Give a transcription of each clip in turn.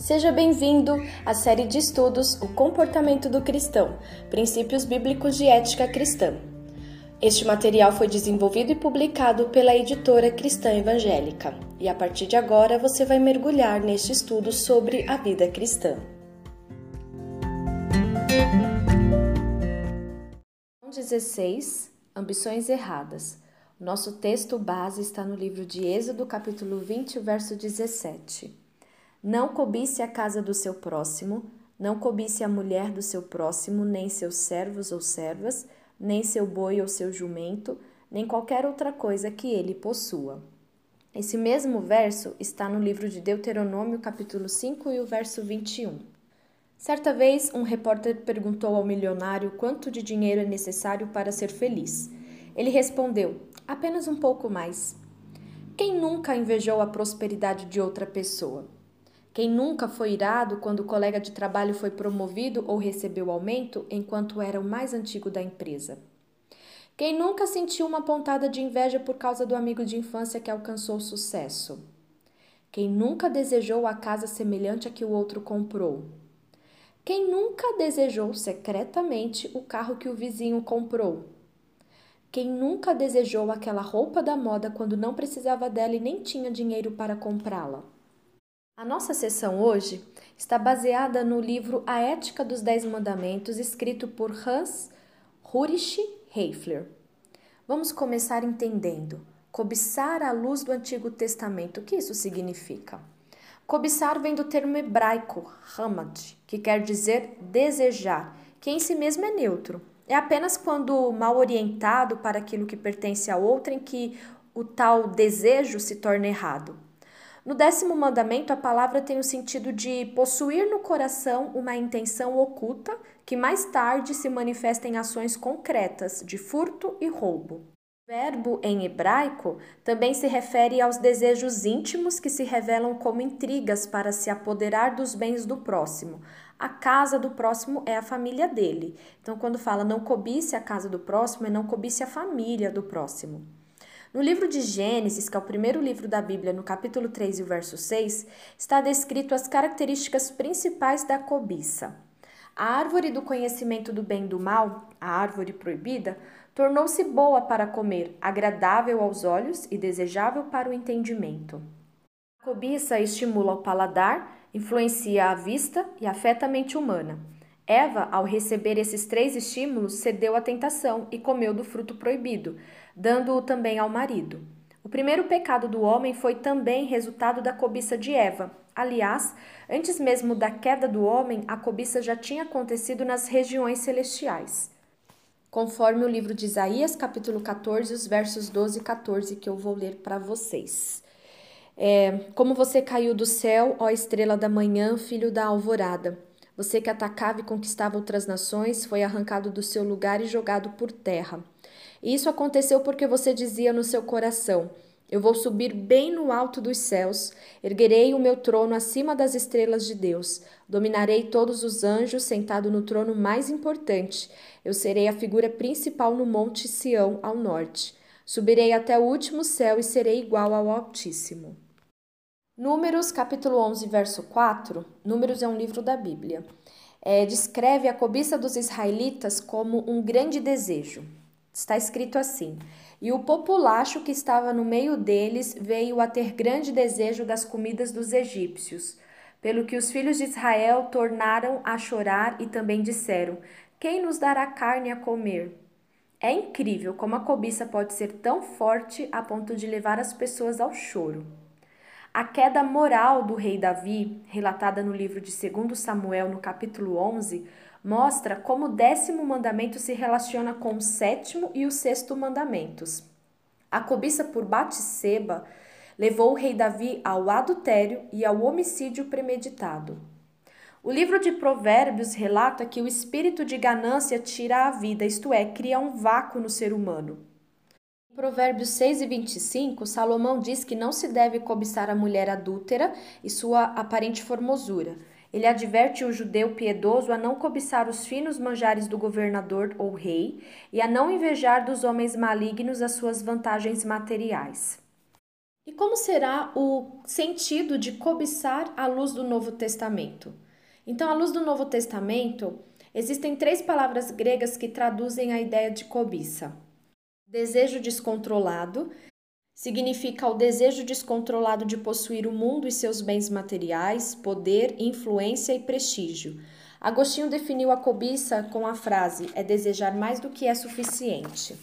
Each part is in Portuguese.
Seja bem-vindo à série de estudos O Comportamento do Cristão Princípios Bíblicos de Ética Cristã. Este material foi desenvolvido e publicado pela editora Cristã Evangélica, e a partir de agora você vai mergulhar neste estudo sobre a vida cristã. 16 Ambições erradas. Nosso texto base está no livro de Êxodo, capítulo 20, verso 17. Não cobice a casa do seu próximo, não cobice a mulher do seu próximo, nem seus servos ou servas, nem seu boi ou seu jumento, nem qualquer outra coisa que ele possua. Esse mesmo verso está no livro de Deuteronômio, capítulo 5 e o verso 21. Certa vez, um repórter perguntou ao milionário quanto de dinheiro é necessário para ser feliz. Ele respondeu: apenas um pouco mais. Quem nunca invejou a prosperidade de outra pessoa? Quem nunca foi irado quando o colega de trabalho foi promovido ou recebeu aumento enquanto era o mais antigo da empresa? Quem nunca sentiu uma pontada de inveja por causa do amigo de infância que alcançou sucesso? Quem nunca desejou a casa semelhante a que o outro comprou? Quem nunca desejou secretamente o carro que o vizinho comprou? Quem nunca desejou aquela roupa da moda quando não precisava dela e nem tinha dinheiro para comprá-la? A nossa sessão hoje está baseada no livro A Ética dos Dez Mandamentos, escrito por Hans Ulrich Heifler. Vamos começar entendendo. Cobiçar a luz do Antigo Testamento, o que isso significa? Cobiçar vem do termo hebraico hamad, que quer dizer desejar, que em si mesmo é neutro. É apenas quando mal orientado para aquilo que pertence a outrem que o tal desejo se torna errado. No décimo mandamento, a palavra tem o sentido de possuir no coração uma intenção oculta que mais tarde se manifesta em ações concretas de furto e roubo. O verbo em hebraico também se refere aos desejos íntimos que se revelam como intrigas para se apoderar dos bens do próximo. A casa do próximo é a família dele. Então, quando fala não cobice a casa do próximo, é não cobice a família do próximo. No livro de Gênesis, que é o primeiro livro da Bíblia, no capítulo 3 e o verso 6, está descrito as características principais da cobiça. A árvore do conhecimento do bem e do mal, a árvore proibida, tornou-se boa para comer, agradável aos olhos e desejável para o entendimento. A cobiça estimula o paladar, influencia a vista e afeta a mente humana. Eva, ao receber esses três estímulos, cedeu à tentação e comeu do fruto proibido, dando-o também ao marido. O primeiro pecado do homem foi também resultado da cobiça de Eva. Aliás, antes mesmo da queda do homem, a cobiça já tinha acontecido nas regiões celestiais. Conforme o livro de Isaías, capítulo 14, os versos 12 e 14, que eu vou ler para vocês. É, como você caiu do céu, ó estrela da manhã, filho da alvorada. Você que atacava e conquistava outras nações foi arrancado do seu lugar e jogado por terra. Isso aconteceu porque você dizia no seu coração: Eu vou subir bem no alto dos céus, erguerei o meu trono acima das estrelas de Deus, dominarei todos os anjos sentado no trono mais importante. Eu serei a figura principal no monte Sião ao norte. Subirei até o último céu e serei igual ao Altíssimo. Números, capítulo 11, verso 4. Números é um livro da Bíblia. É, descreve a cobiça dos israelitas como um grande desejo. Está escrito assim: E o populacho que estava no meio deles veio a ter grande desejo das comidas dos egípcios. Pelo que os filhos de Israel tornaram a chorar e também disseram: Quem nos dará carne a comer? É incrível como a cobiça pode ser tão forte a ponto de levar as pessoas ao choro. A queda moral do rei Davi, relatada no livro de 2 Samuel, no capítulo 11, mostra como o décimo mandamento se relaciona com o sétimo e o sexto mandamentos. A cobiça por Batseba levou o rei Davi ao adultério e ao homicídio premeditado. O livro de Provérbios relata que o espírito de ganância tira a vida, isto é, cria um vácuo no ser humano. Provérbios 6 e 25, Salomão diz que não se deve cobiçar a mulher adúltera e sua aparente formosura. Ele adverte o judeu piedoso a não cobiçar os finos manjares do governador ou rei e a não invejar dos homens malignos as suas vantagens materiais. E como será o sentido de cobiçar à luz do Novo Testamento? Então, à luz do Novo Testamento, existem três palavras gregas que traduzem a ideia de cobiça: desejo descontrolado, significa o desejo descontrolado de possuir o mundo e seus bens materiais, poder, influência e prestígio. Agostinho definiu a cobiça com a frase: é desejar mais do que é suficiente.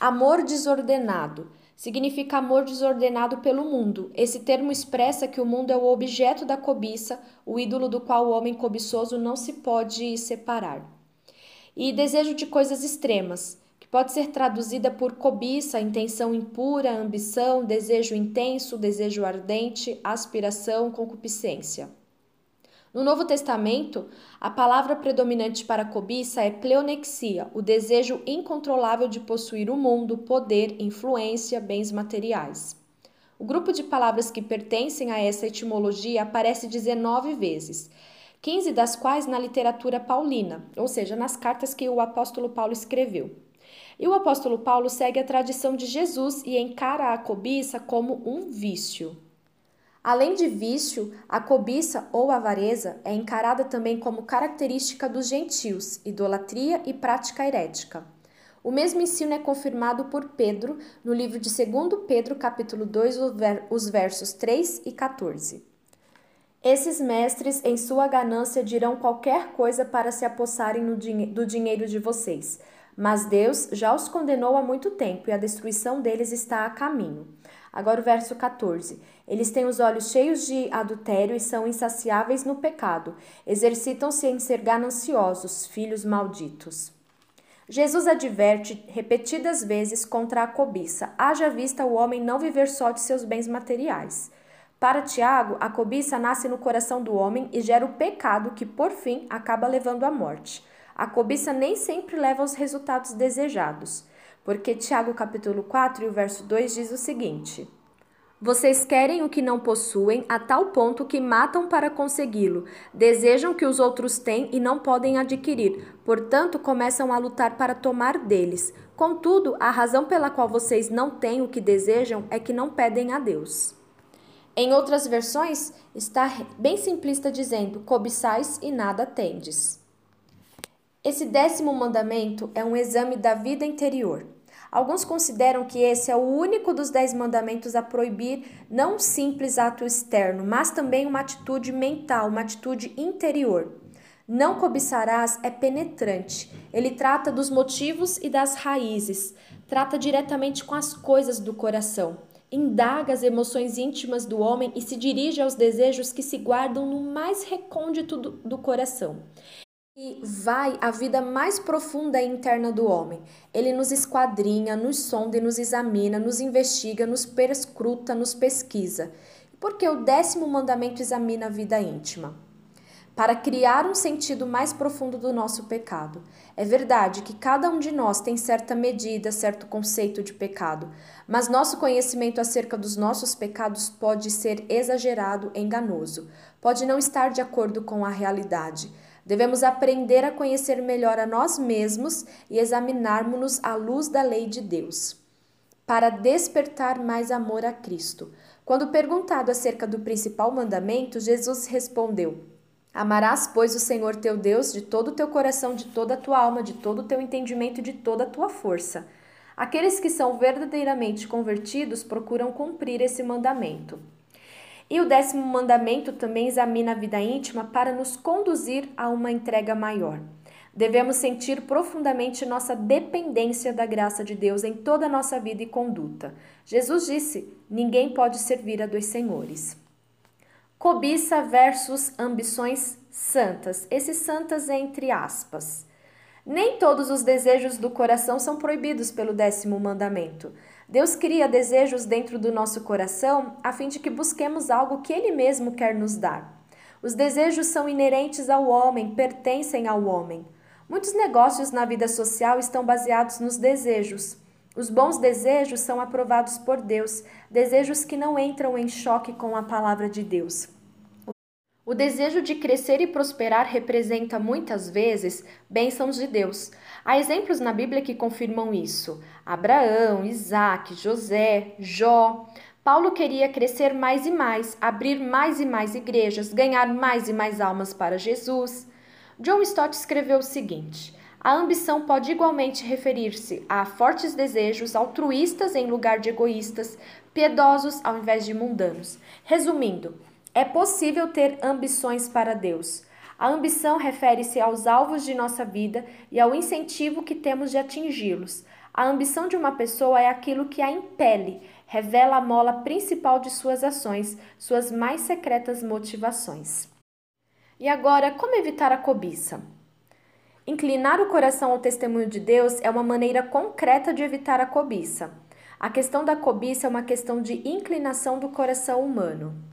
Amor desordenado significa amor desordenado pelo mundo. Esse termo expressa que o mundo é o objeto da cobiça, o ídolo do qual o homem cobiçoso não se pode separar. E desejo de coisas extremas, pode ser traduzida por cobiça, intenção impura, ambição, desejo intenso, desejo ardente, aspiração, concupiscência. No Novo Testamento, a palavra predominante para cobiça é pleonexia, o desejo incontrolável de possuir o mundo, poder, influência, bens materiais. O grupo de palavras que pertencem a essa etimologia aparece 19 vezes, 15 das quais na literatura paulina, ou seja, nas cartas que o apóstolo Paulo escreveu. E o apóstolo Paulo segue a tradição de Jesus e encara a cobiça como um vício. Além de vício, a cobiça ou avareza é encarada também como característica dos gentios, idolatria e prática herética. O mesmo ensino é confirmado por Pedro no livro de 2 Pedro, capítulo 2, os versos 3 e 14. Esses mestres, em sua ganância, dirão qualquer coisa para se apossarem do dinheiro de vocês. Mas Deus já os condenou há muito tempo e a destruição deles está a caminho. Agora o verso 14. Eles têm os olhos cheios de adultério e são insaciáveis no pecado. Exercitam-se em ser gananciosos, filhos malditos. Jesus adverte repetidas vezes contra a cobiça, haja vista o homem não viver só de seus bens materiais. Para Tiago, a cobiça nasce no coração do homem e gera o pecado que, por fim, acaba levando à morte. A cobiça nem sempre leva aos resultados desejados. Porque Tiago capítulo 4 e o verso 2 diz o seguinte: Vocês querem o que não possuem a tal ponto que matam para consegui-lo, desejam que os outros têm e não podem adquirir, portanto começam a lutar para tomar deles. Contudo, a razão pela qual vocês não têm o que desejam é que não pedem a Deus. Em outras versões, está bem simplista dizendo: cobiçais e nada tendes. Esse décimo mandamento é um exame da vida interior. Alguns consideram que esse é o único dos dez mandamentos a proibir não um simples ato externo, mas também uma atitude mental, uma atitude interior. Não cobiçarás é penetrante. Ele trata dos motivos e das raízes, trata diretamente com as coisas do coração. Indaga as emoções íntimas do homem e se dirige aos desejos que se guardam no mais recôndito do, do coração e vai à vida mais profunda e interna do homem. Ele nos esquadrinha, nos sonda e nos examina, nos investiga, nos perscruta, nos pesquisa. Porque o décimo mandamento examina a vida íntima. Para criar um sentido mais profundo do nosso pecado. É verdade que cada um de nós tem certa medida, certo conceito de pecado, mas nosso conhecimento acerca dos nossos pecados pode ser exagerado, enganoso, pode não estar de acordo com a realidade Devemos aprender a conhecer melhor a nós mesmos e examinarmos-nos à luz da lei de Deus, para despertar mais amor a Cristo. Quando perguntado acerca do principal mandamento, Jesus respondeu: Amarás, pois, o Senhor teu Deus de todo o teu coração, de toda a tua alma, de todo o teu entendimento e de toda a tua força. Aqueles que são verdadeiramente convertidos procuram cumprir esse mandamento. E o décimo mandamento também examina a vida íntima para nos conduzir a uma entrega maior. Devemos sentir profundamente nossa dependência da graça de Deus em toda a nossa vida e conduta. Jesus disse: ninguém pode servir a dois senhores. Cobiça versus ambições santas. Esses santas entre aspas. Nem todos os desejos do coração são proibidos pelo décimo mandamento. Deus cria desejos dentro do nosso coração a fim de que busquemos algo que Ele mesmo quer nos dar. Os desejos são inerentes ao homem, pertencem ao homem. Muitos negócios na vida social estão baseados nos desejos. Os bons desejos são aprovados por Deus, desejos que não entram em choque com a palavra de Deus. O desejo de crescer e prosperar representa muitas vezes bênçãos de Deus. Há exemplos na Bíblia que confirmam isso: Abraão, Isaac, José, Jó. Paulo queria crescer mais e mais, abrir mais e mais igrejas, ganhar mais e mais almas para Jesus. John Stott escreveu o seguinte: a ambição pode igualmente referir-se a fortes desejos altruístas em lugar de egoístas, piedosos ao invés de mundanos. Resumindo, é possível ter ambições para Deus. A ambição refere-se aos alvos de nossa vida e ao incentivo que temos de atingi-los. A ambição de uma pessoa é aquilo que a impele, revela a mola principal de suas ações, suas mais secretas motivações. E agora, como evitar a cobiça? Inclinar o coração ao testemunho de Deus é uma maneira concreta de evitar a cobiça. A questão da cobiça é uma questão de inclinação do coração humano.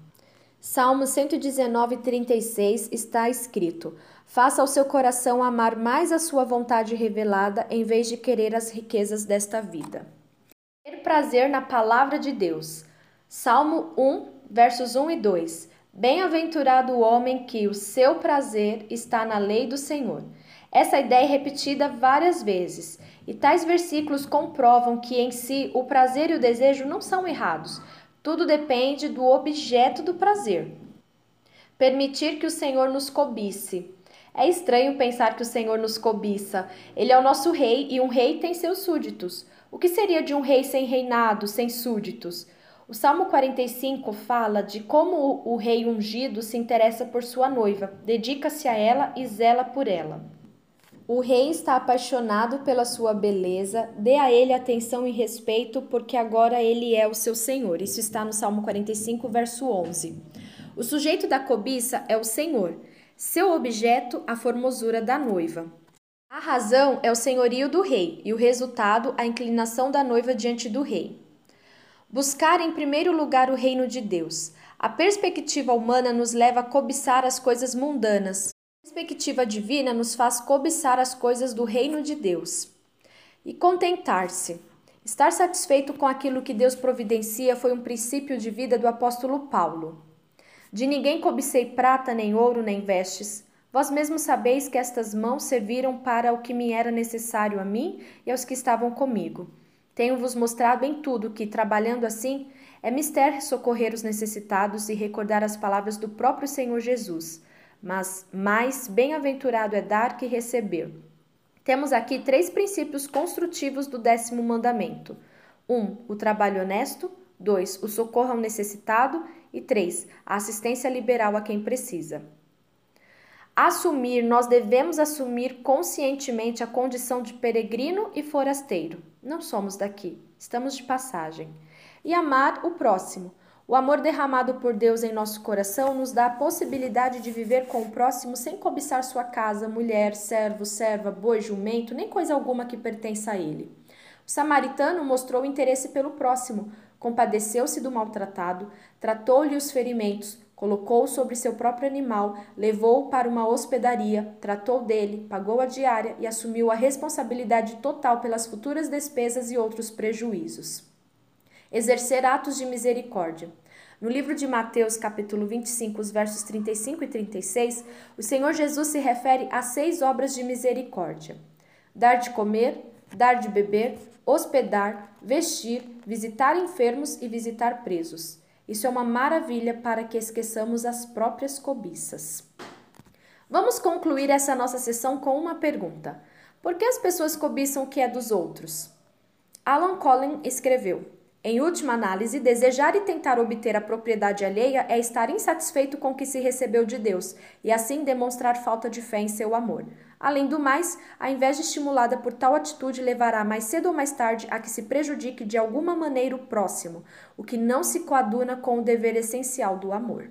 Salmo 119, 36 está escrito: Faça ao seu coração amar mais a sua vontade revelada em vez de querer as riquezas desta vida. Ter prazer na palavra de Deus. Salmo 1, versos 1 e 2. Bem-aventurado o homem que o seu prazer está na lei do Senhor essa ideia é repetida várias vezes, e tais versículos comprovam que em si o prazer e o desejo não são errados. Tudo depende do objeto do prazer. Permitir que o Senhor nos cobice. É estranho pensar que o Senhor nos cobiça. Ele é o nosso rei e um rei tem seus súditos. O que seria de um rei sem reinado, sem súditos? O Salmo 45 fala de como o rei ungido se interessa por sua noiva, dedica-se a ela e zela por ela. O rei está apaixonado pela sua beleza, dê a ele atenção e respeito, porque agora ele é o seu senhor. Isso está no Salmo 45, verso 11. O sujeito da cobiça é o senhor, seu objeto, a formosura da noiva. A razão é o senhorio do rei e o resultado, a inclinação da noiva diante do rei. Buscar em primeiro lugar o reino de Deus. A perspectiva humana nos leva a cobiçar as coisas mundanas, perspectiva divina nos faz cobiçar as coisas do reino de Deus e contentar-se. Estar satisfeito com aquilo que Deus providencia foi um princípio de vida do apóstolo Paulo. De ninguém cobicei prata, nem ouro, nem vestes. Vós mesmos sabeis que estas mãos serviram para o que me era necessário a mim e aos que estavam comigo. Tenho-vos mostrado em tudo que, trabalhando assim, é mister socorrer os necessitados e recordar as palavras do próprio Senhor Jesus mas mais bem-aventurado é dar que receber. Temos aqui três princípios construtivos do décimo mandamento: 1. Um, o trabalho honesto. 2. O socorro ao necessitado. E 3. A assistência liberal a quem precisa. Assumir, nós devemos assumir conscientemente a condição de peregrino e forasteiro. Não somos daqui, estamos de passagem. E amar o próximo, o amor derramado por Deus em nosso coração nos dá a possibilidade de viver com o próximo sem cobiçar sua casa, mulher, servo, serva, boi, jumento, nem coisa alguma que pertença a ele. O samaritano mostrou interesse pelo próximo, compadeceu-se do maltratado, tratou-lhe os ferimentos, colocou-o sobre seu próprio animal, levou-o para uma hospedaria, tratou dele, pagou a diária e assumiu a responsabilidade total pelas futuras despesas e outros prejuízos. Exercer atos de misericórdia. No livro de Mateus, capítulo 25, os versos 35 e 36, o Senhor Jesus se refere a seis obras de misericórdia: dar de comer, dar de beber, hospedar, vestir, visitar enfermos e visitar presos. Isso é uma maravilha para que esqueçamos as próprias cobiças. Vamos concluir essa nossa sessão com uma pergunta: Por que as pessoas cobiçam o que é dos outros? Alan Collin escreveu: em última análise, desejar e tentar obter a propriedade alheia é estar insatisfeito com o que se recebeu de Deus e assim demonstrar falta de fé em seu amor. Além do mais, a inveja estimulada por tal atitude levará mais cedo ou mais tarde a que se prejudique de alguma maneira o próximo, o que não se coaduna com o dever essencial do amor.